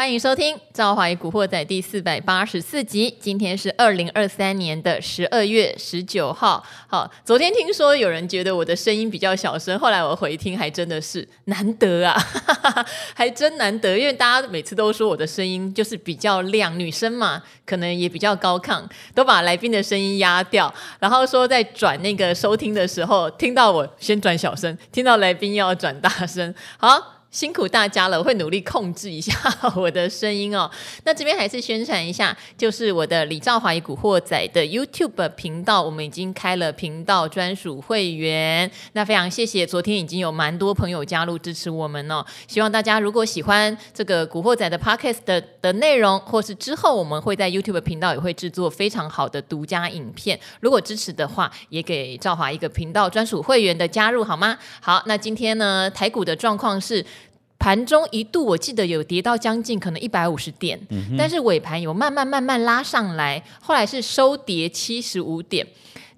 欢迎收听《赵华与古惑仔》第四百八十四集。今天是二零二三年的十二月十九号。好，昨天听说有人觉得我的声音比较小声，后来我回听，还真的是难得啊，还真难得。因为大家每次都说我的声音就是比较亮，女生嘛，可能也比较高亢，都把来宾的声音压掉，然后说在转那个收听的时候，听到我先转小声，听到来宾要转大声。好。辛苦大家了，我会努力控制一下 我的声音哦。那这边还是宣传一下，就是我的李兆华与古惑仔的 YouTube 频道，我们已经开了频道专属会员。那非常谢谢，昨天已经有蛮多朋友加入支持我们哦。希望大家如果喜欢这个古惑仔的 Podcast 的的内容，或是之后我们会在 YouTube 频道也会制作非常好的独家影片。如果支持的话，也给兆华一个频道专属会员的加入好吗？好，那今天呢，台股的状况是。盘中一度我记得有跌到将近可能一百五十点，嗯，但是尾盘有慢慢慢慢拉上来，后来是收跌七十五点，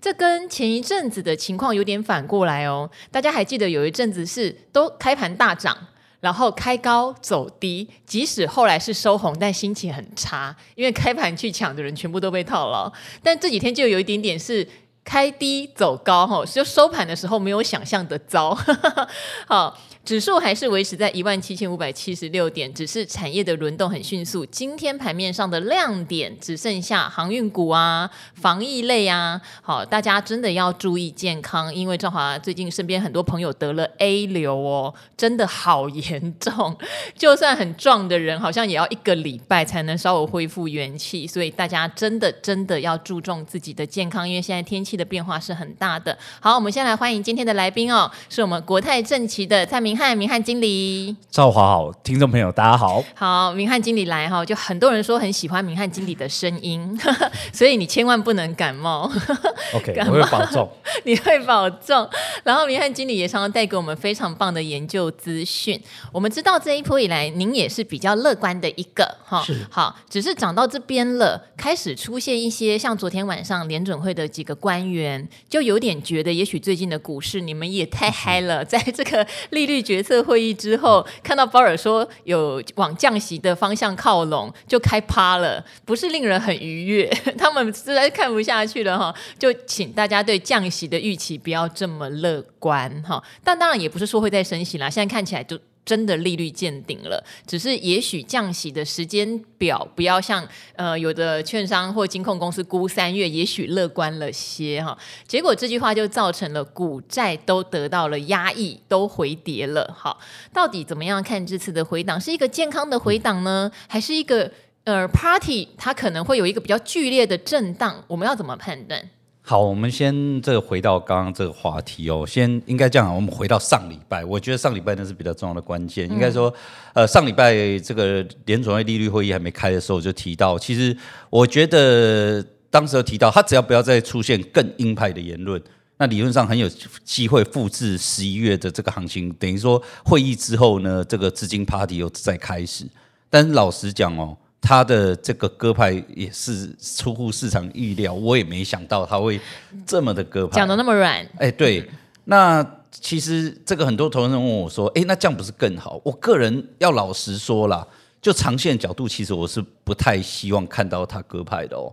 这跟前一阵子的情况有点反过来哦。大家还记得有一阵子是都开盘大涨，然后开高走低，即使后来是收红，但心情很差，因为开盘去抢的人全部都被套牢。但这几天就有一点点是开低走高，哈，就收盘的时候没有想象的糟，好。指数还是维持在一万七千五百七十六点，只是产业的轮动很迅速。今天盘面上的亮点只剩下航运股啊、防疫类啊。好，大家真的要注意健康，因为兆华最近身边很多朋友得了 A 流哦，真的好严重。就算很壮的人，好像也要一个礼拜才能稍微恢复元气。所以大家真的真的要注重自己的健康，因为现在天气的变化是很大的。好，我们先来欢迎今天的来宾哦，是我们国泰正奇的蔡明。明翰，明翰经理，赵华好，听众朋友大家好，好，明翰经理来哈，就很多人说很喜欢明翰经理的声音，所以你千万不能感冒。OK，我会保重，你会保重。然后明翰经理也常常带给我们非常棒的研究资讯。我们知道这一波以来，您也是比较乐观的一个哈，是好，只是涨到这边了，开始出现一些像昨天晚上联准会的几个官员，就有点觉得，也许最近的股市你们也太嗨了，在这个利率。决策会议之后，看到鲍尔说有往降息的方向靠拢，就开趴了，不是令人很愉悦。他们实在看不下去了哈，就请大家对降息的预期不要这么乐观哈。但当然也不是说会再升息啦，现在看起来就。真的利率见顶了，只是也许降息的时间表不要像呃有的券商或金控公司估三月，也许乐观了些哈。结果这句话就造成了股债都得到了压抑，都回跌了。好，到底怎么样看这次的回档？是一个健康的回档呢，还是一个呃 party 它可能会有一个比较剧烈的震荡？我们要怎么判断？好，我们先这个回到刚刚这个话题哦。先应该这样，我们回到上礼拜，我觉得上礼拜那是比较重要的关键。应该说，呃，上礼拜这个联准会利率会议还没开的时候，就提到，其实我觉得当时提到，他只要不要再出现更鹰派的言论，那理论上很有机会复制十一月的这个行情。等于说会议之后呢，这个资金 party 又再开始。但是老实讲哦。他的这个鸽派也是出乎市场预料，我也没想到他会这么的鸽派，讲的那么软。哎，对，那其实这个很多投资人问我说，哎，那这样不是更好？我个人要老实说啦，就长线角度，其实我是不太希望看到他鸽派的哦。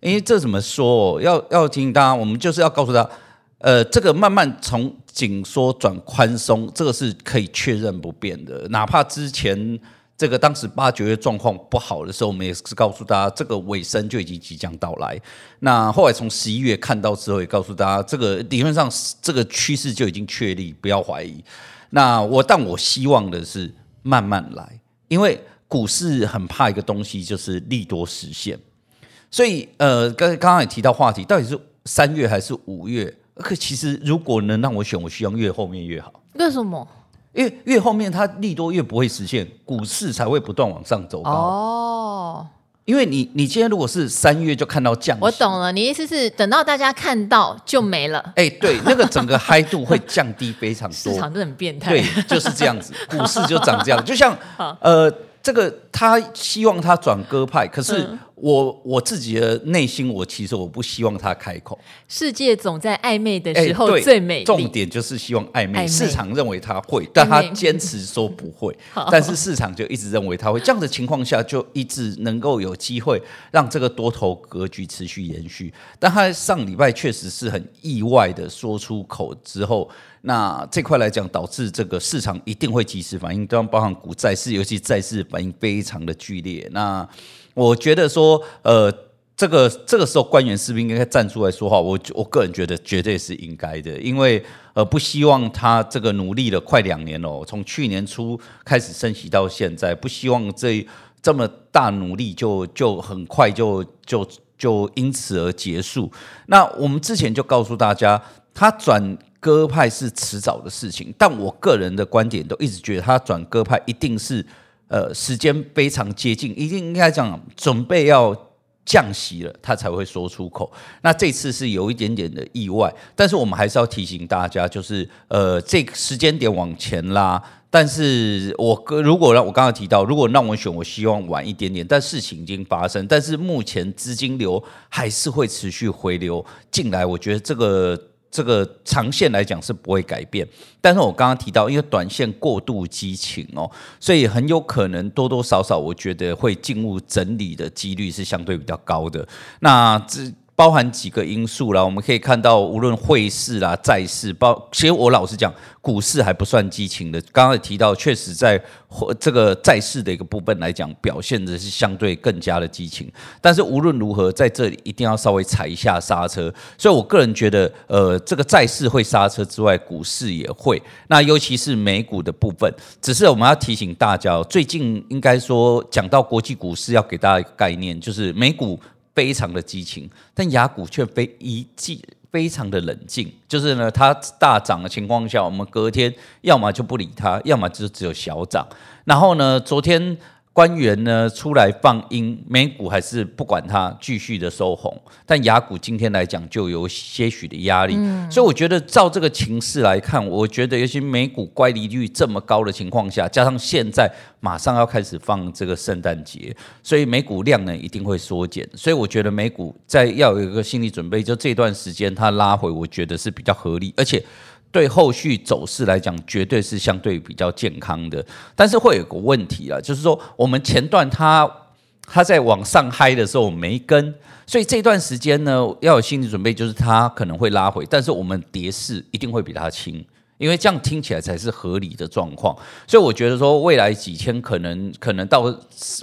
因为这怎么说？要要提醒大家，我们就是要告诉他，呃，这个慢慢从紧缩转宽松，这个是可以确认不变的，哪怕之前。这个当时八九月状况不好的时候，我们也是告诉大家，这个尾声就已经即将到来。那后来从十一月看到之后，也告诉大家，这个理论上这个趋势就已经确立，不要怀疑。那我但我希望的是慢慢来，因为股市很怕一个东西，就是利多实现。所以呃，刚刚刚也提到话题，到底是三月还是五月？可其实如果能让我选，我希望越后面越好。为什么？因为越后面它利多越不会实现，股市才会不断往上走高。哦，因为你你今天如果是三月就看到降息，我懂了，你意思是等到大家看到就没了。哎、欸，对，那个整个 嗨度会降低非常多，市场都很变态。对，就是这样子，股市就长这样。就像呃，这个他希望他转鸽派，可是我我自己的内心，我其实我不希望他开口。世界总在暧昧的时候最美丽。重点就是希望暧昧。市场认为他会，但他坚持说不会。但是市场就一直认为他会。这样的情况下，就一直能够有机会让这个多头格局持续延续。但他上礼拜确实是很意外的说出口之后，那这块来讲，导致这个市场一定会及时反应，当然包含股债市，尤其债市反应非常的剧烈。那我觉得说，呃，这个这个时候官员是不是应该站出来说话？我我个人觉得绝对是应该的，因为呃，不希望他这个努力了快两年了，从去年初开始升息到现在，不希望这这么大努力就就很快就就就因此而结束。那我们之前就告诉大家，他转鸽派是迟早的事情，但我个人的观点都一直觉得他转鸽派一定是。呃，时间非常接近，一定应该讲准备要降息了，他才会说出口。那这次是有一点点的意外，但是我们还是要提醒大家，就是呃，这个时间点往前拉。但是我如果让我刚刚提到，如果让我选，我希望晚一点点。但事情已经发生，但是目前资金流还是会持续回流进来。我觉得这个。这个长线来讲是不会改变，但是我刚刚提到，因为短线过度激情哦，所以很有可能多多少少，我觉得会进入整理的几率是相对比较高的。那这。包含几个因素啦，我们可以看到，无论汇市啦、债市，包其实我老实讲，股市还不算激情的。刚刚也提到，确实在这个债市的一个部分来讲，表现的是相对更加的激情。但是无论如何，在这里一定要稍微踩一下刹车。所以我个人觉得，呃，这个债市会刹车之外，股市也会。那尤其是美股的部分，只是我们要提醒大家，最近应该说讲到国际股市，要给大家一个概念，就是美股。非常的激情，但雅股却非一季非常的冷静。就是呢，它大涨的情况下，我们隔天要么就不理它，要么就只有小涨。然后呢，昨天。官员呢出来放鹰，美股还是不管它，继续的收红。但雅股今天来讲就有些许的压力，嗯、所以我觉得照这个情势来看，我觉得尤其美股乖离率这么高的情况下，加上现在马上要开始放这个圣诞节，所以美股量呢一定会缩减。所以我觉得美股在要有一个心理准备，就这段时间它拉回，我觉得是比较合理，而且。对后续走势来讲，绝对是相对比较健康的，但是会有个问题啊，就是说我们前段它它在往上嗨的时候没跟，所以这段时间呢要有心理准备，就是它可能会拉回，但是我们跌势一定会比它轻。因为这样听起来才是合理的状况，所以我觉得说未来几天可能可能到，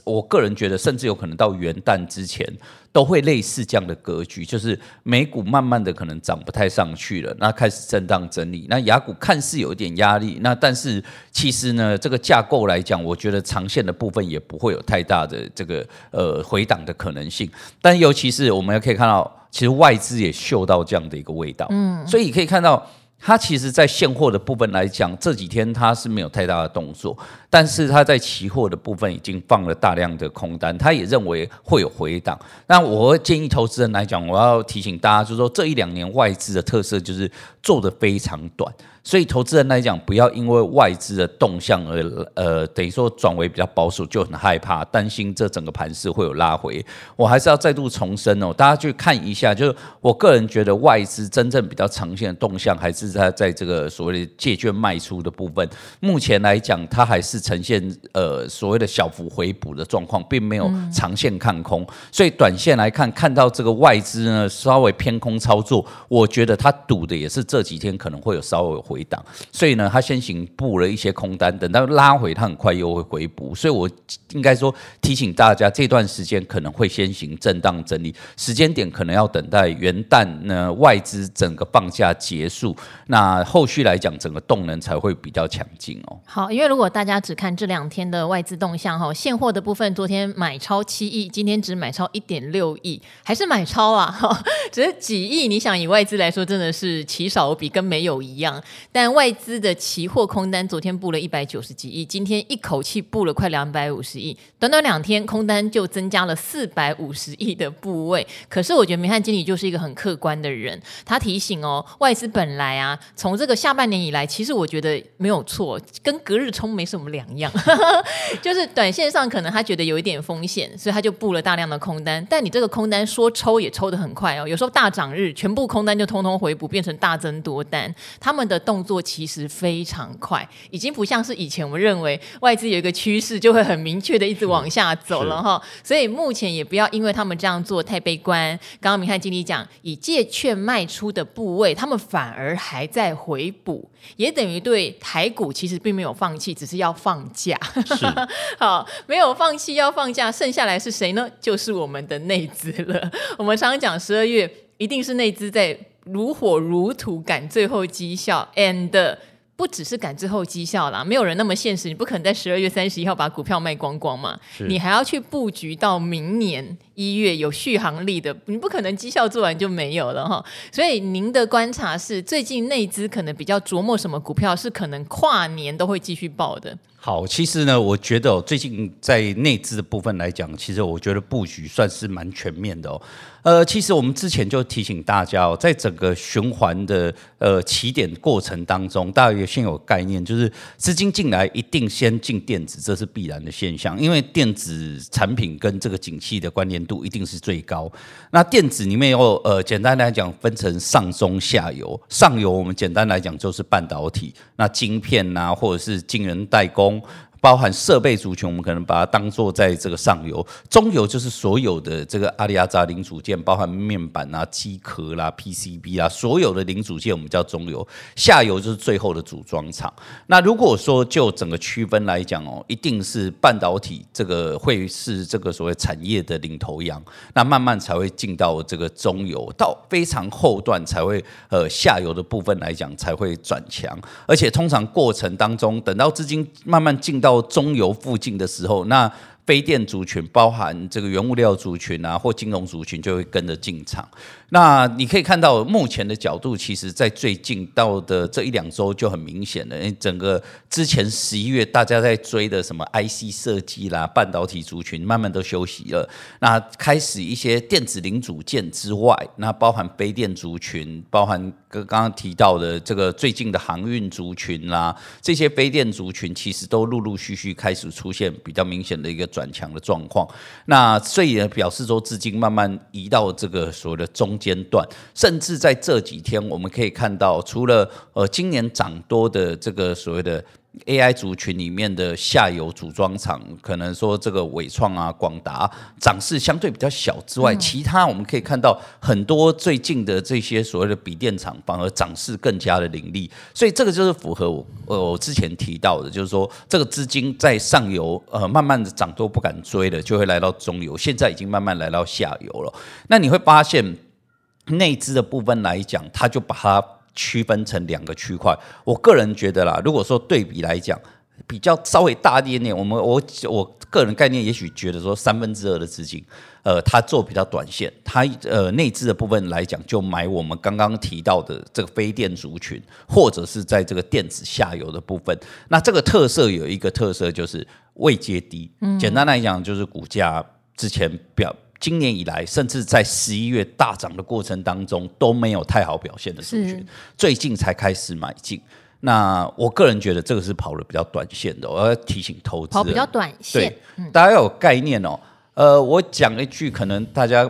我个人觉得甚至有可能到元旦之前都会类似这样的格局，就是美股慢慢的可能涨不太上去了，那开始震荡整理，那雅股看似有一点压力，那但是其实呢这个架构来讲，我觉得长线的部分也不会有太大的这个呃回档的可能性，但尤其是我们也可以看到，其实外资也嗅到这样的一个味道，嗯，所以可以看到。它其实，在现货的部分来讲，这几天它是没有太大的动作，但是它在期货的部分已经放了大量的空单，他也认为会有回档。那我建议投资人来讲，我要提醒大家，就是说这一两年外资的特色就是做的非常短。所以，投资人来讲，不要因为外资的动向而呃，等于说转为比较保守，就很害怕，担心这整个盘势会有拉回。我还是要再度重申哦，大家去看一下，就是我个人觉得外资真正比较长线的动向，还是在在这个所谓的借券卖出的部分。目前来讲，它还是呈现呃所谓的小幅回补的状况，并没有长线看空。所以，短线来看，看到这个外资呢稍微偏空操作，我觉得它赌的也是这几天可能会有稍微回。回档，所以呢，他先行布了一些空单，等到拉回，他很快又会回补。所以我应该说提醒大家，这段时间可能会先行震荡整理，时间点可能要等待元旦呢，外资整个放假结束，那后续来讲，整个动能才会比较强劲哦。好，因为如果大家只看这两天的外资动向哈，现货的部分，昨天买超七亿，今天只买超一点六亿，还是买超啊？只是几亿，你想以外资来说，真的是奇少无比，跟没有一样。但外资的期货空单昨天布了一百九十几亿，今天一口气布了快两百五十亿，短短两天空单就增加了四百五十亿的部位。可是我觉得明翰经理就是一个很客观的人，他提醒哦，外资本来啊，从这个下半年以来，其实我觉得没有错，跟隔日冲没什么两样，就是短线上可能他觉得有一点风险，所以他就布了大量的空单。但你这个空单说抽也抽得很快哦，有时候大涨日全部空单就通通回补，变成大增多单。他们的动作其实非常快，已经不像是以前我们认为外资有一个趋势就会很明确的一直往下走了哈。所以目前也不要因为他们这样做太悲观。刚刚明翰经理讲，以借券卖出的部位，他们反而还在回补，也等于对台股其实并没有放弃，只是要放假。是 好，没有放弃要放假，剩下来是谁呢？就是我们的内资了。我们常常讲十二月一定是内资在。如火如荼赶最后绩效，and 不只是赶最后绩效啦，没有人那么现实，你不可能在十二月三十一号把股票卖光光嘛，你还要去布局到明年一月有续航力的，你不可能绩效做完就没有了哈。所以您的观察是，最近内资可能比较琢磨什么股票是可能跨年都会继续报的。好，其实呢，我觉得、哦、最近在内资的部分来讲，其实我觉得布局算是蛮全面的哦。呃，其实我们之前就提醒大家哦，在整个循环的呃起点过程当中，大家也先有概念，就是资金进来一定先进电子，这是必然的现象，因为电子产品跟这个景气的关联度一定是最高。那电子里面有呃，简单来讲分成上中下游，上游我们简单来讲就是半导体，那晶片呐、或者是晶圆代工。包含设备族群，我们可能把它当做在这个上游，中游就是所有的这个阿里阿扎零组件，包含面板啊、机壳啦、PCB 啊，所有的零组件我们叫中游，下游就是最后的组装厂。那如果说就整个区分来讲哦，一定是半导体这个会是这个所谓产业的领头羊，那慢慢才会进到这个中游，到非常后段才会呃下游的部分来讲才会转强，而且通常过程当中，等到资金慢慢进到中游附近的时候，那非电族群，包含这个原物料族群啊，或金融族群，就会跟着进场。那你可以看到，目前的角度，其实在最近到的这一两周就很明显了。因为整个之前十一月大家在追的什么 IC 设计啦、半导体族群，慢慢都休息了。那开始一些电子零组件之外，那包含非电族群，包含刚刚提到的这个最近的航运族群啦，这些非电族群其实都陆陆续续开始出现比较明显的一个转强的状况。那所以，表示说资金慢慢移到这个所谓的中。间段，甚至在这几天，我们可以看到，除了呃今年涨多的这个所谓的 AI 族群里面的下游组装厂，可能说这个伟创啊、广达涨势相对比较小之外，其他我们可以看到很多最近的这些所谓的笔电厂反而涨势更加的凌厉，所以这个就是符合我呃我之前提到的，就是说这个资金在上游呃慢慢的涨都不敢追了，就会来到中游，现在已经慢慢来到下游了。那你会发现。内资的部分来讲，它就把它区分成两个区块。我个人觉得啦，如果说对比来讲，比较稍微大一点点，我们我我个人概念也许觉得说三分之二的资金，呃，它做比较短线，它呃内资的部分来讲，就买我们刚刚提到的这个非电族群，或者是在这个电子下游的部分。那这个特色有一个特色就是未接低，简单来讲就是股价之前表。今年以来，甚至在十一月大涨的过程当中都没有太好表现的族群，最近才开始买进。那我个人觉得这个是跑的比较短线的，我要提醒投资人，跑比较短线，对，大家要有概念哦。呃，我讲一句可能大家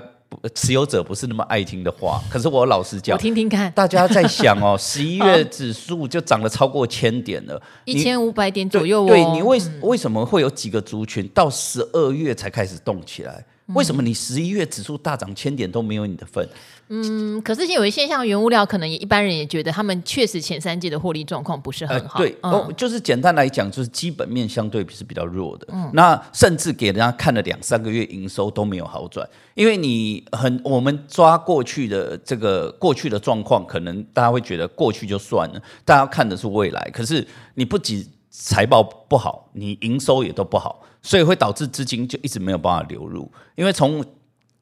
持有者不是那么爱听的话，可是我老实讲，我听听看。大家在想哦，十一月指数就涨了超过千点了，一千五百点左右哦。对，对你为为什么会有几个族群到十二月才开始动起来？为什么你十一月指数大涨千点都没有你的份？嗯，可是有一些像原物料，可能也一般人也觉得他们确实前三季的获利状况不是很好。呃、对、嗯，哦，就是简单来讲，就是基本面相对是比较弱的。嗯，那甚至给人家看了两三个月营收都没有好转，因为你很我们抓过去的这个过去的状况，可能大家会觉得过去就算了，大家看的是未来。可是你不仅财报不好，你营收也都不好。所以会导致资金就一直没有办法流入，因为从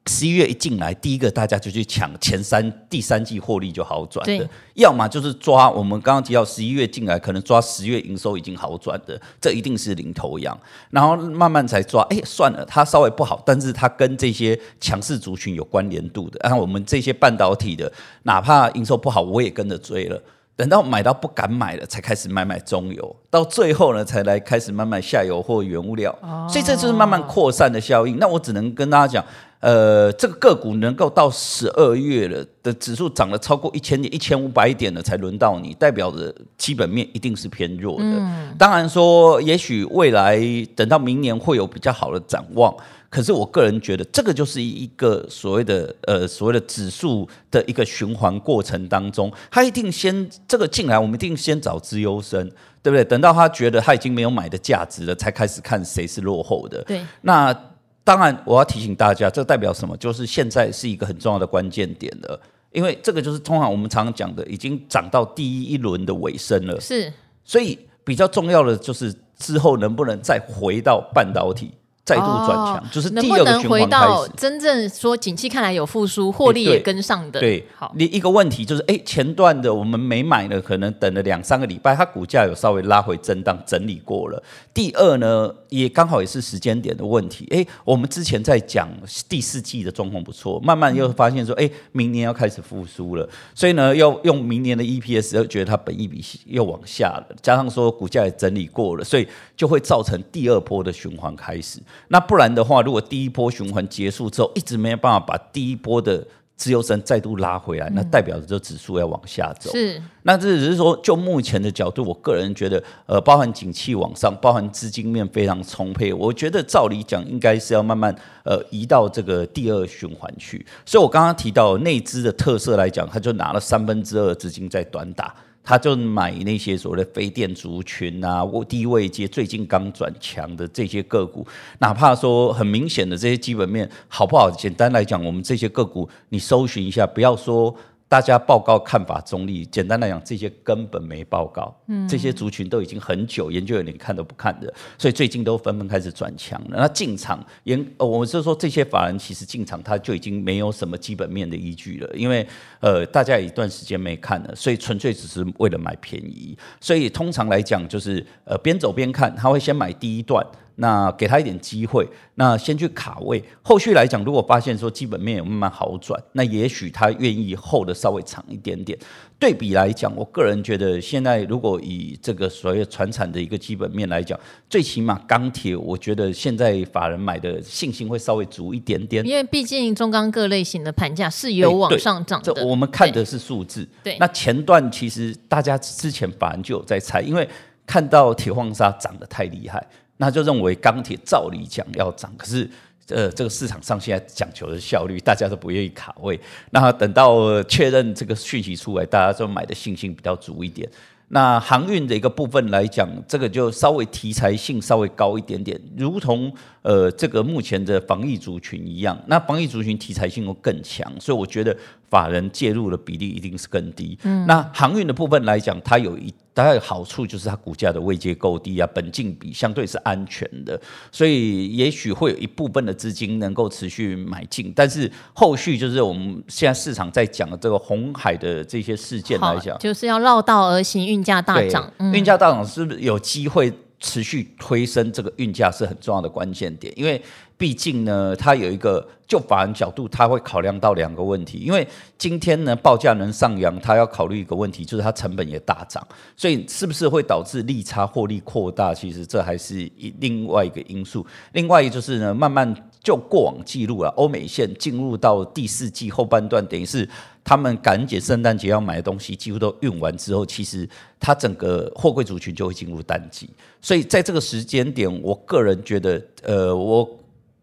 十一月一进来，第一个大家就去抢前三、第三季获利就好转的，要么就是抓我们刚刚提到十一月进来，可能抓十月营收已经好转的，这一定是领头羊，然后慢慢才抓。哎，算了，它稍微不好，但是它跟这些强势族群有关联度的，然后我们这些半导体的，哪怕营收不好，我也跟着追了。等到买到不敢买了，才开始买买中游，到最后呢，才来开始慢慢下游或原物料。哦、所以这就是慢慢扩散的效应。那我只能跟大家讲，呃，这个个股能够到十二月了的指数涨了超过一千点、一千五百点了，才轮到你，代表着基本面一定是偏弱的。嗯、当然说，也许未来等到明年会有比较好的展望。可是我个人觉得，这个就是一个所谓的呃所谓的指数的一个循环过程当中，他一定先这个进来，我们一定先找资优生，对不对？等到他觉得他已经没有买的价值了，才开始看谁是落后的。对。那当然，我要提醒大家，这代表什么？就是现在是一个很重要的关键点了，因为这个就是通常我们常常讲的，已经涨到第一轮的尾声了。是。所以比较重要的就是之后能不能再回到半导体。再度转强，哦、就是第二个。能不能回到真正说景气看来有复苏，获利也跟上的？对，好。你一个问题就是，哎，前段的我们没买呢，可能等了两三个礼拜，它股价有稍微拉回震荡整理过了。第二呢，也刚好也是时间点的问题。哎，我们之前在讲第四季的状况不错，慢慢又发现说，哎，明年要开始复苏了，所以呢，要用明年的 EPS，又觉得它本益比又往下了，加上说股价也整理过了，所以就会造成第二波的循环开始。那不然的话，如果第一波循环结束之后，一直没有办法把第一波的自由身再度拉回来，那代表着这指数要往下走。是，那这只是说，就目前的角度，我个人觉得，呃，包含景气往上，包含资金面非常充沛，我觉得照理讲，应该是要慢慢呃移到这个第二循环去。所以我刚刚提到内资的特色来讲，他就拿了三分之二的资金在短打。他就买那些所谓的非电族群啊，低位接最近刚转强的这些个股，哪怕说很明显的这些基本面好不好？简单来讲，我们这些个股你搜寻一下，不要说。大家报告看法中立，简单来讲，这些根本没报告。嗯，这些族群都已经很久研究员连看都不看的，所以最近都纷纷开始转强了。那进场，研，我们就说这些法人其实进场，他就已经没有什么基本面的依据了，因为呃，大家有一段时间没看了，所以纯粹只是为了买便宜。所以通常来讲，就是呃边走边看，他会先买第一段。那给他一点机会，那先去卡位。后续来讲，如果发现说基本面有慢慢好转，那也许他愿意后的稍微长一点点。对比来讲，我个人觉得现在如果以这个所谓船产的一个基本面来讲，最起码钢铁，我觉得现在法人买的信心会稍微足一点点。因为毕竟中钢各类型的盘价是有往上涨的。这我们看的是数字。对。那前段其实大家之前法人就有在猜，因为看到铁矿砂涨得太厉害。那就认为钢铁照理讲要涨，可是呃，这个市场上现在讲求的效率，大家都不愿意卡位。那等到确认这个讯息出来，大家就买的信心比较足一点。那航运的一个部分来讲，这个就稍微题材性稍微高一点点，如同呃这个目前的防疫族群一样。那防疫族群题材性又更强，所以我觉得法人介入的比例一定是更低。嗯，那航运的部分来讲，它有一。大概好处就是它股价的位阶够低啊，本净比相对是安全的，所以也许会有一部分的资金能够持续买进，但是后续就是我们现在市场在讲的这个红海的这些事件来讲，就是要绕道而行，运价大涨，运价大涨是不是有机会持续推升这个运价是很重要的关键点，因为。毕竟呢，它有一个就法人角度，它会考量到两个问题。因为今天呢，报价能上扬，它要考虑一个问题，就是它成本也大涨，所以是不是会导致利差获利扩大？其实这还是一另外一个因素。另外就是呢，慢慢就过往记录啊，欧美线进入到第四季后半段，等于是他们感恩节、圣诞节要买的东西几乎都运完之后，其实它整个货柜族群就会进入淡季。所以在这个时间点，我个人觉得，呃，我。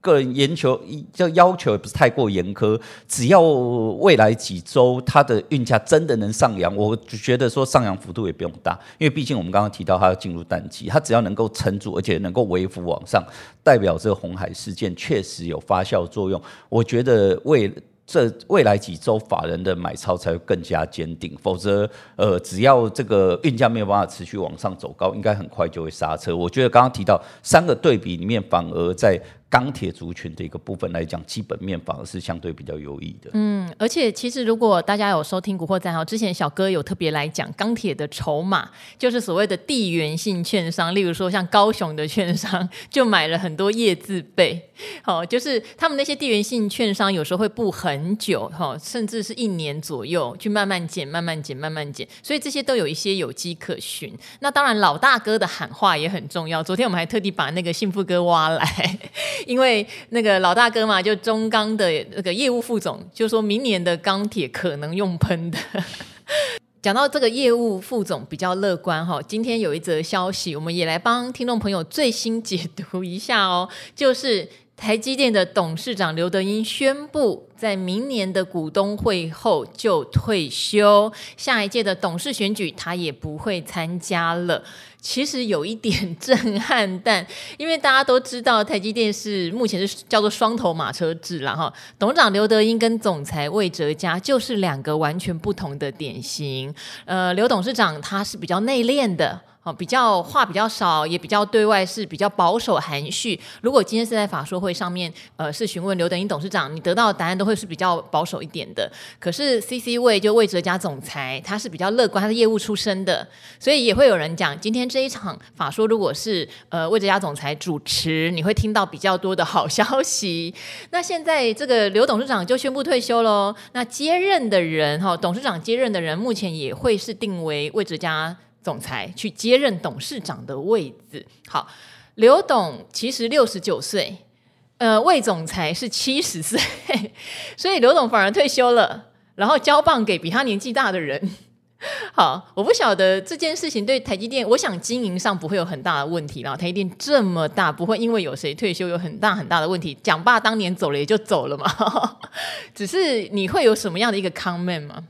个人研求要要求也不是太过严苛，只要未来几周它的运价真的能上扬，我就觉得说上扬幅度也不用大，因为毕竟我们刚刚提到它要进入淡季，它只要能够撑住，而且能够微幅往上，代表这个红海事件确实有发酵作用。我觉得未这未来几周法人的买超才会更加坚定，否则呃只要这个运价没有办法持续往上走高，应该很快就会刹车。我觉得刚刚提到三个对比里面，反而在钢铁族群的一个部分来讲，基本面反而是相对比较优异的。嗯，而且其实如果大家有收听《古惑仔》哈，之前小哥有特别来讲钢铁的筹码，就是所谓的地缘性券商，例如说像高雄的券商就买了很多叶字辈，好，就是他们那些地缘性券商有时候会布很久哈，甚至是一年左右去慢慢减、慢慢减、慢慢减，所以这些都有一些有迹可循。那当然老大哥的喊话也很重要，昨天我们还特地把那个幸福哥挖来。因为那个老大哥嘛，就中钢的那个业务副总，就说明年的钢铁可能用喷的。讲到这个业务副总比较乐观哈，今天有一则消息，我们也来帮听众朋友最新解读一下哦，就是台积电的董事长刘德英宣布，在明年的股东会后就退休，下一届的董事选举他也不会参加了。其实有一点震撼，但因为大家都知道台积电是目前是叫做双头马车制了哈，董事长刘德英跟总裁魏哲嘉就是两个完全不同的典型。呃，刘董事长他是比较内敛的。哦，比较话比较少，也比较对外是比较保守含蓄。如果今天是在法说会上面，呃，是询问刘德英董事长，你得到的答案都会是比较保守一点的。可是 CC 位就魏哲家总裁，他是比较乐观，他是业务出身的，所以也会有人讲，今天这一场法说，如果是呃魏哲家总裁主持，你会听到比较多的好消息。那现在这个刘董事长就宣布退休喽，那接任的人哈，董事长接任的人目前也会是定为魏哲家。总裁去接任董事长的位置。好，刘董其实六十九岁，呃，魏总裁是七十岁，所以刘董反而退休了，然后交棒给比他年纪大的人。好，我不晓得这件事情对台积电，我想经营上不会有很大的问题啦。台积电这么大，不会因为有谁退休有很大很大的问题。蒋爸当年走了也就走了嘛，只是你会有什么样的一个 comment 吗？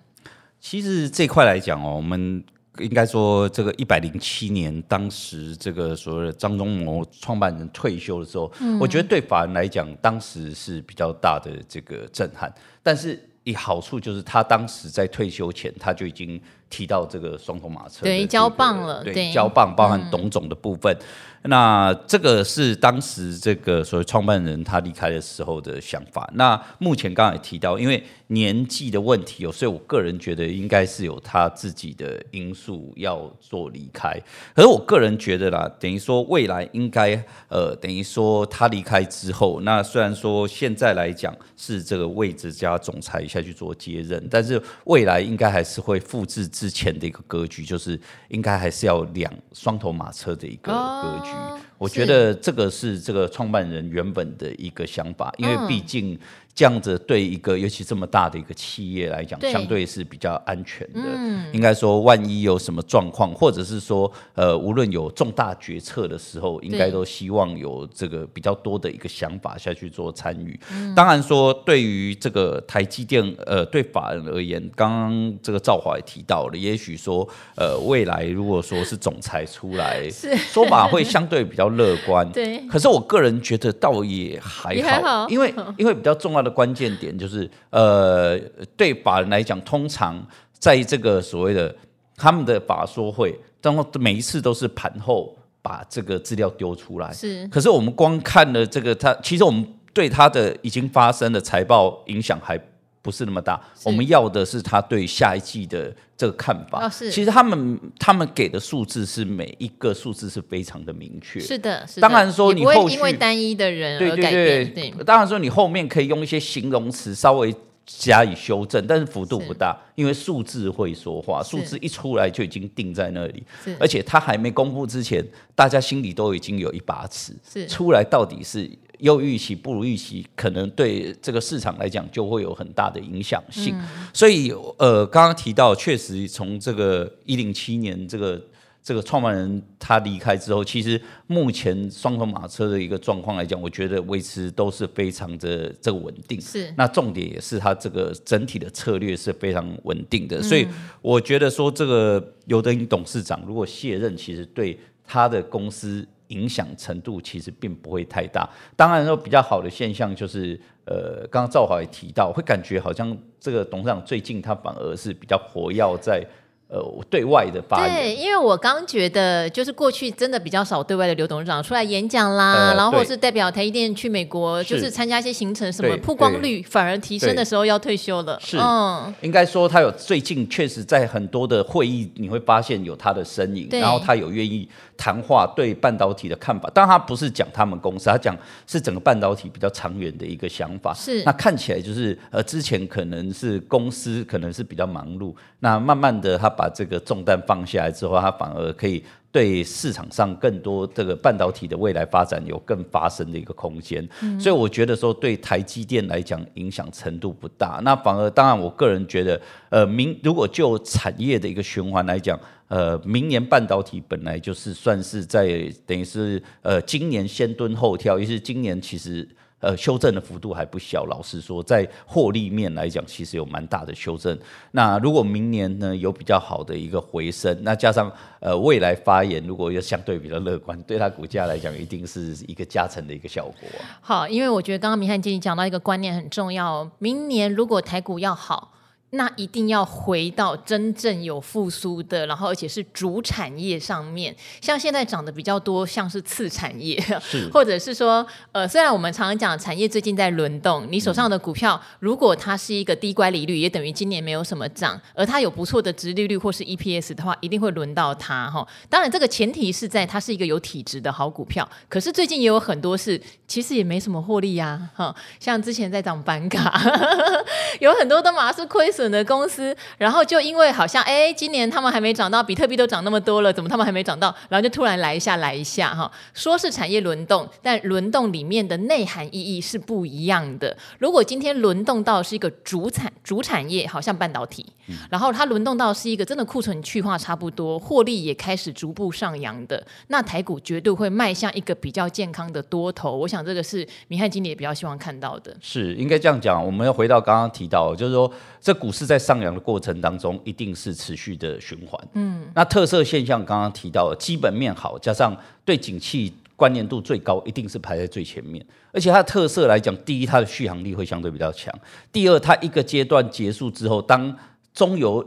其实这块来讲哦，我们。应该说，这个一百零七年，当时这个所谓的张忠谋创办人退休的时候，嗯、我觉得对法人来讲，当时是比较大的这个震撼。但是，一好处就是他当时在退休前，他就已经提到这个双头马车、這個，对，交棒了，对，交棒包含董总的部分。嗯那这个是当时这个所谓创办人他离开的时候的想法。那目前刚才提到，因为年纪的问题，有所以我个人觉得应该是有他自己的因素要做离开。可是我个人觉得啦，等于说未来应该呃，等于说他离开之后，那虽然说现在来讲是这个位置加总裁下去做接任，但是未来应该还是会复制之前的一个格局，就是应该还是要两双头马车的一个格局。我觉得这个是这个创办人原本的一个想法，因为毕竟。这样子对一个尤其这么大的一个企业来讲，相对是比较安全的。嗯、应该说，万一有什么状况，或者是说，呃，无论有重大决策的时候，应该都希望有这个比较多的一个想法下去做参与。嗯、当然说，对于这个台积电，呃，对法人而言，刚刚这个赵华也提到了，也许说，呃，未来如果说是总裁出来，是说法会相对比较乐观。对。可是我个人觉得倒也还好，还好因为因为比较重要的关键点就是，呃，对法人来讲，通常在这个所谓的他们的法说会，然后每一次都是盘后把这个资料丢出来。是，可是我们光看了这个，他其实我们对他的已经发生的财报影响还不是那么大。我们要的是他对下一季的。这个看法，哦、是其实他们他们给的数字是每一个数字是非常的明确。是的，是的。当然说你后续不会因为单一的人而改变。对对对，对当然说你后面可以用一些形容词稍微加以修正，但是幅度不大，因为数字会说话，数字一出来就已经定在那里。是而且他还没公布之前，大家心里都已经有一把尺。是出来到底是。又预期不如预期，可能对这个市场来讲就会有很大的影响性。嗯、所以，呃，刚刚提到，确实从这个一零七年这个这个创办人他离开之后，其实目前双头马车的一个状况来讲，我觉得维持都是非常的这个稳定。是，那重点也是他这个整体的策略是非常稳定的。嗯、所以，我觉得说这个尤德英董事长如果卸任，其实对他的公司。影响程度其实并不会太大。当然说比较好的现象就是，呃，刚刚赵华也提到，会感觉好像这个董事长最近他反而是比较活跃在呃，对外的发言，对，因为我刚觉得，就是过去真的比较少对外的刘董事长出来演讲啦，呃、然后或是代表台积电去美国，就是参加一些行程，什么曝光率反而提升的时候要退休了。是，嗯，应该说他有最近确实在很多的会议，你会发现有他的身影，然后他有愿意谈话对半导体的看法，当然他不是讲他们公司，他讲是整个半导体比较长远的一个想法。是，那看起来就是呃，之前可能是公司可能是比较忙碌，那慢慢的他把把这个重担放下来之后，他反而可以对市场上更多这个半导体的未来发展有更发生的一个空间。嗯、所以我觉得说，对台积电来讲影响程度不大。那反而，当然，我个人觉得，呃，明如果就产业的一个循环来讲，呃，明年半导体本来就是算是在等于是呃，今年先蹲后跳，于是今年其实。呃，修正的幅度还不小。老实说，在获利面来讲，其实有蛮大的修正。那如果明年呢，有比较好的一个回升，那加上呃未来发言，如果又相对比较乐观，对它股价来讲，一定是一个加成的一个效果。好，因为我觉得刚刚明翰经理讲到一个观念很重要，明年如果台股要好。那一定要回到真正有复苏的，然后而且是主产业上面。像现在涨得比较多，像是次产业，或者是说，呃，虽然我们常常讲产业最近在轮动，你手上的股票如果它是一个低乖离率，也等于今年没有什么涨，而它有不错的殖利率或是 EPS 的话，一定会轮到它哈。当然，这个前提是在它是一个有体质的好股票。可是最近也有很多是其实也没什么获利呀，哈，像之前在涨板卡，有很多都马上是亏损。的公司，然后就因为好像哎，今年他们还没涨到，比特币都涨那么多了，怎么他们还没涨到？然后就突然来一下，来一下哈，说是产业轮动，但轮动里面的内涵意义是不一样的。如果今天轮动到是一个主产主产业，好像半导体，嗯、然后它轮动到是一个真的库存去化差不多，获利也开始逐步上扬的，那台股绝对会迈向一个比较健康的多头。我想这个是明翰经理也比较希望看到的。是应该这样讲，我们要回到刚刚提到，就是说这股市在上扬的过程当中，一定是持续的循环。嗯，那特色现象刚刚提到了，基本面好，加上对景气关联度最高，一定是排在最前面。而且它的特色来讲，第一，它的续航力会相对比较强；第二，它一个阶段结束之后，当中游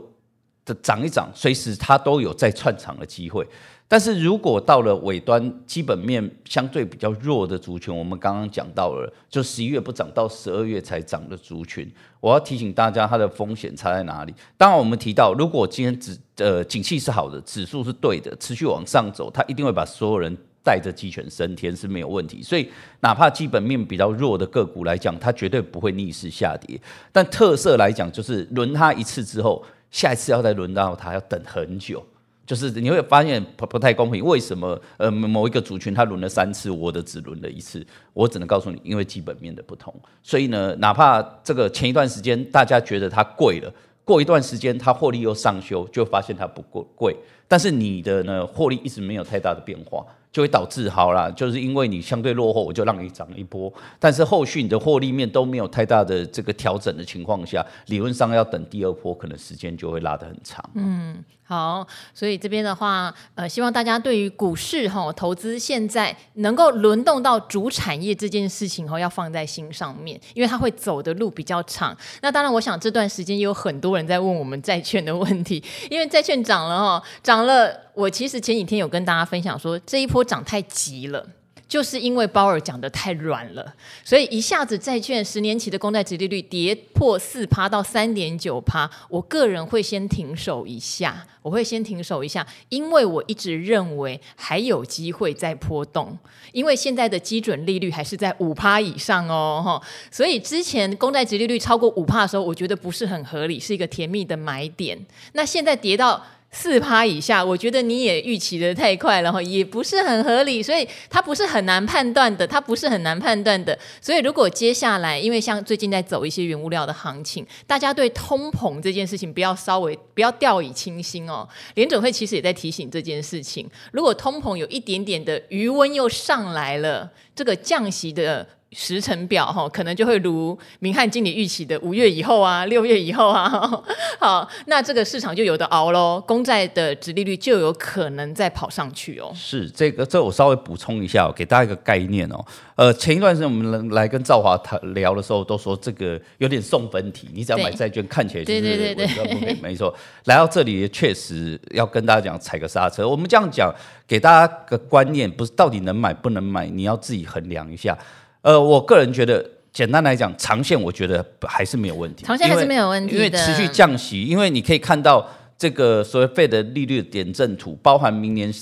的涨一涨，随时它都有再串场的机会。但是如果到了尾端，基本面相对比较弱的族群，我们刚刚讲到了，就十一月不涨到十二月才涨的族群，我要提醒大家，它的风险差在哪里？当然，我们提到，如果今天指呃景气是好的，指数是对的，持续往上走，它一定会把所有人带着鸡犬升天是没有问题。所以，哪怕基本面比较弱的个股来讲，它绝对不会逆势下跌。但特色来讲，就是轮它一次之后，下一次要再轮到它，要等很久。就是你会发现不不太公平，为什么呃某一个族群它轮了三次，我的只轮了一次？我只能告诉你，因为基本面的不同。所以呢，哪怕这个前一段时间大家觉得它贵了，过一段时间它获利又上修，就发现它不贵贵。但是你的呢获利一直没有太大的变化，就会导致好啦，就是因为你相对落后，我就让你涨一波。但是后续你的获利面都没有太大的这个调整的情况下，理论上要等第二波，可能时间就会拉得很长。嗯。好，所以这边的话，呃，希望大家对于股市哈投资现在能够轮动到主产业这件事情哈，要放在心上面，因为它会走的路比较长。那当然，我想这段时间也有很多人在问我们债券的问题，因为债券涨了哈，涨了。我其实前几天有跟大家分享说，这一波涨太急了。就是因为鲍尔讲得太软了，所以一下子债券十年期的公债殖利率跌破四趴到三点九趴，我个人会先停手一下，我会先停手一下，因为我一直认为还有机会再波动，因为现在的基准利率还是在五趴以上哦，所以之前公债殖利率超过五趴的时候，我觉得不是很合理，是一个甜蜜的买点。那现在跌到。四趴以下，我觉得你也预期得太快了哈，也不是很合理，所以它不是很难判断的，它不是很难判断的。所以如果接下来，因为像最近在走一些原物料的行情，大家对通膨这件事情不要稍微不要掉以轻心哦。联准会其实也在提醒这件事情，如果通膨有一点点的余温又上来了，这个降息的。时程表哈，可能就会如明翰经理预期的五月以后啊，六月以后啊，好，那这个市场就有的熬喽，公债的殖利率就有可能再跑上去哦。是这个，这我稍微补充一下，给大家一个概念哦。呃，前一段时间我们来跟赵华谈聊的时候，都说这个有点送分题，你只要买债券，看起来就是对对对对，没错。来到这里确实要跟大家讲踩个刹车。我们这样讲，给大家个观念，不是到底能买不能买，你要自己衡量一下。呃，我个人觉得，简单来讲，长线我觉得还是没有问题。长线还是没有问题，因为持续降息，因为你可以看到这个所谓的利率的点阵图，包含明年。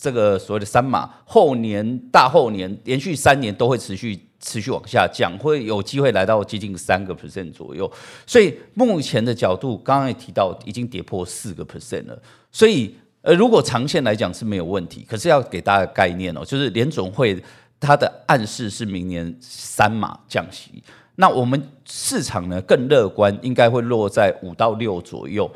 这个所谓的三码，后年、大后年连续三年都会持续持续往下降，会有机会来到接近三个 percent 左右。所以目前的角度，刚刚也提到，已经跌破四个 percent 了。所以，呃，如果长线来讲是没有问题，可是要给大家概念哦，就是联总会它的暗示是明年三码降息，那我们市场呢更乐观，应该会落在五到六左右。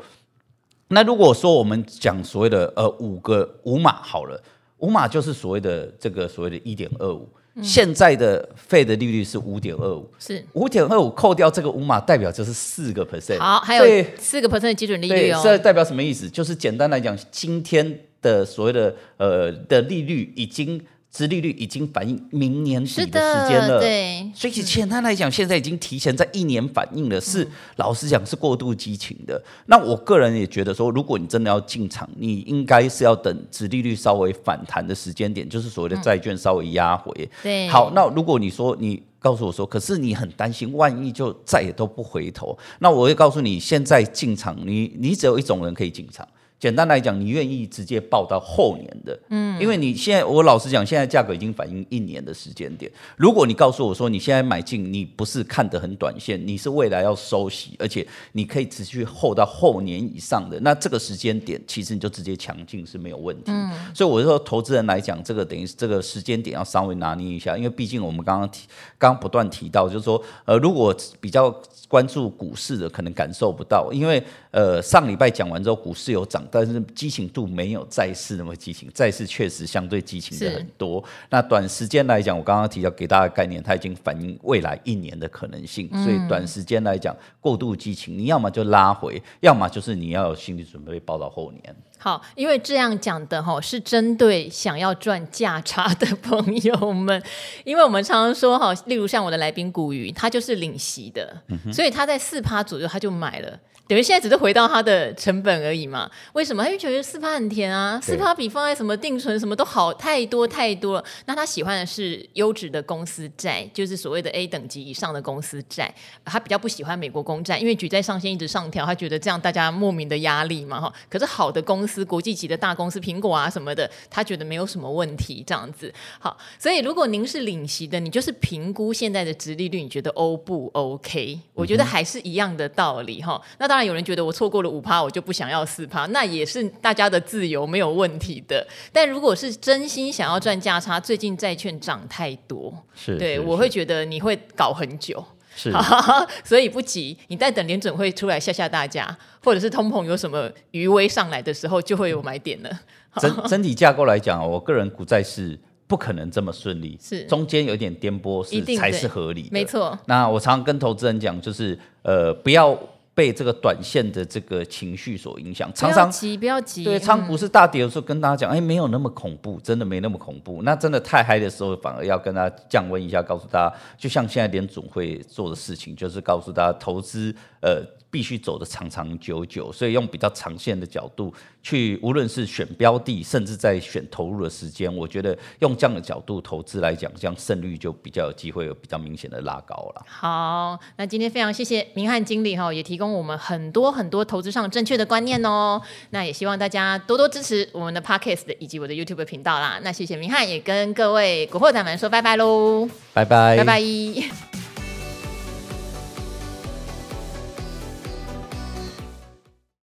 那如果说我们讲所谓的呃五个五码好了，五码就是所谓的这个所谓的一点二五，现在的 Fed 的利率是五点二五，是五点二五扣掉这个五码，代表就是四个 percent。好，还有四个 percent 的基准利率哦。这代表什么意思？就是简单来讲，今天的所谓的呃的利率已经。殖利率已经反映明年底的时间了，对，所以简单来讲，现在已经提前在一年反映了，是老实讲是过度激情的。那我个人也觉得说，如果你真的要进场，你应该是要等殖利率稍微反弹的时间点，就是所谓的债券稍微压回。对，好，那如果你说你告诉我说，可是你很担心，万一就再也都不回头，那我会告诉你，现在进场，你你只有一种人可以进场。简单来讲，你愿意直接报到后年的，嗯，因为你现在，我老实讲，现在价格已经反映一年的时间点。如果你告诉我说你现在买进，你不是看得很短线，你是未来要收息，而且你可以持续 hold 到后年以上的，那这个时间点其实你就直接强进是没有问题。嗯，所以我就说，投资人来讲，这个等于是这个时间点要稍微拿捏一下，因为毕竟我们刚刚提，刚刚不断提到，就是说，呃，如果比较关注股市的，可能感受不到，因为呃，上礼拜讲完之后，股市有涨。但是激情度没有债市那么激情，债市确实相对激情的很多。那短时间来讲，我刚刚提到给大家的概念，它已经反映未来一年的可能性。所以短时间来讲，过度激情，你要么就拉回，要么就是你要有心理准备被抱到后年。好，因为这样讲的哈，是针对想要赚价差的朋友们。因为我们常常说哈，例如像我的来宾古鱼，他就是领息的，所以他在四趴左右他就买了。等于现在只是回到它的成本而已嘛？为什么？他就觉得四趴很甜啊，四趴比放在什么定存什么都好太多太多了。那他喜欢的是优质的公司债，就是所谓的 A 等级以上的公司债。他比较不喜欢美国公债，因为举债上限一直上调，他觉得这样大家莫名的压力嘛哈。可是好的公司，国际级的大公司，苹果啊什么的，他觉得没有什么问题这样子。好，所以如果您是领息的，你就是评估现在的殖利率，你觉得 O 不 OK？我觉得还是一样的道理哈。那当然。有人觉得我错过了五趴，我就不想要四趴，那也是大家的自由，没有问题的。但如果是真心想要赚价差，最近债券涨太多，是对我会觉得你会搞很久，是，所以不急，你在等联准会出来吓吓大家，或者是通膨有什么余威上来的时候，就会有买点了。整整体架构来讲，我个人股债是不可能这么顺利，是中间有点颠簸是才是合理的，没错。那我常常跟投资人讲，就是呃，不要。被这个短线的这个情绪所影响，常常急不要急。对，仓股是大跌的时候，跟大家讲，哎，没有那么恐怖，真的没那么恐怖。那真的太嗨的时候，反而要跟大家降温一下，告诉大家，就像现在联总会做的事情，就是告诉大家投资，呃。必须走得长长久久，所以用比较长线的角度去，无论是选标的，甚至在选投入的时间，我觉得用这样的角度投资来讲，这样胜率就比较有机会有比较明显的拉高了。好，那今天非常谢谢明翰经理哈，也提供我们很多很多投资上正确的观念哦。那也希望大家多多支持我们的 Podcast 以及我的 YouTube 频道啦。那谢谢明翰，也跟各位股惑仔们说拜拜喽，拜拜，拜拜。